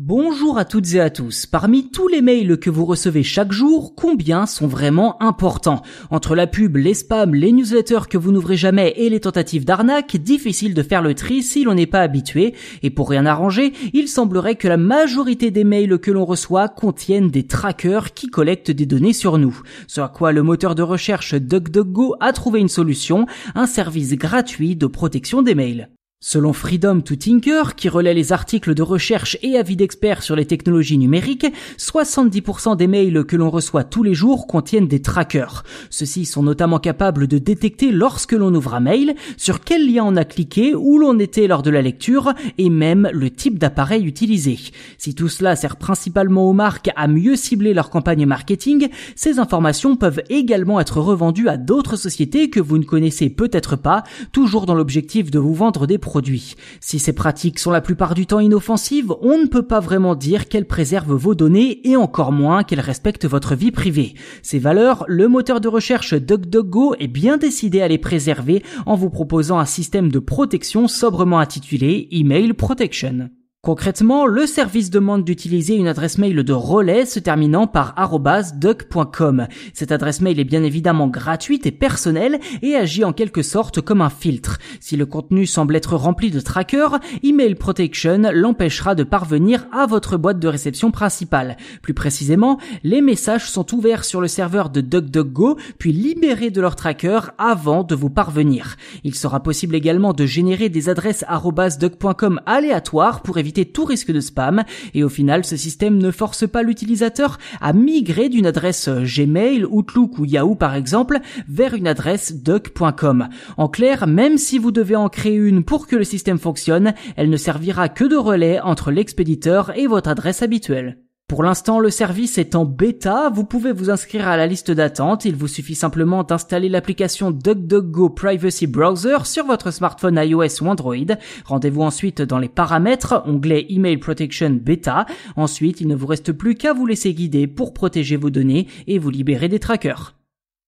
Bonjour à toutes et à tous. Parmi tous les mails que vous recevez chaque jour, combien sont vraiment importants? Entre la pub, les spams, les newsletters que vous n'ouvrez jamais et les tentatives d'arnaque, difficile de faire le tri si l'on n'est pas habitué. Et pour rien arranger, il semblerait que la majorité des mails que l'on reçoit contiennent des trackers qui collectent des données sur nous. Ce à quoi le moteur de recherche DuckDuckGo a trouvé une solution, un service gratuit de protection des mails. Selon Freedom to Tinker, qui relaie les articles de recherche et avis d'experts sur les technologies numériques, 70% des mails que l'on reçoit tous les jours contiennent des trackers. Ceux-ci sont notamment capables de détecter lorsque l'on ouvre un mail, sur quel lien on a cliqué, où l'on était lors de la lecture, et même le type d'appareil utilisé. Si tout cela sert principalement aux marques à mieux cibler leur campagne marketing, ces informations peuvent également être revendues à d'autres sociétés que vous ne connaissez peut-être pas, toujours dans l'objectif de vous vendre des produits. Si ces pratiques sont la plupart du temps inoffensives, on ne peut pas vraiment dire qu'elles préservent vos données et encore moins qu'elles respectent votre vie privée. Ces valeurs, le moteur de recherche DuckDuckGo est bien décidé à les préserver en vous proposant un système de protection sobrement intitulé Email Protection. Concrètement, le service demande d'utiliser une adresse mail de relais se terminant par duck.com. Cette adresse mail est bien évidemment gratuite et personnelle et agit en quelque sorte comme un filtre. Si le contenu semble être rempli de trackers, Email Protection l'empêchera de parvenir à votre boîte de réception principale. Plus précisément, les messages sont ouverts sur le serveur de DuckDuckGo puis libérés de leur tracker avant de vous parvenir. Il sera possible également de générer des adresses duck.com aléatoires pour éviter tout risque de spam et au final ce système ne force pas l'utilisateur à migrer d'une adresse Gmail, Outlook ou Yahoo par exemple vers une adresse duck.com. En clair, même si vous devez en créer une pour que le système fonctionne, elle ne servira que de relais entre l'expéditeur et votre adresse habituelle. Pour l'instant, le service est en bêta, vous pouvez vous inscrire à la liste d'attente, il vous suffit simplement d'installer l'application DuckDuckGo Privacy Browser sur votre smartphone iOS ou Android. Rendez-vous ensuite dans les paramètres, onglet Email Protection Beta. Ensuite, il ne vous reste plus qu'à vous laisser guider pour protéger vos données et vous libérer des trackers.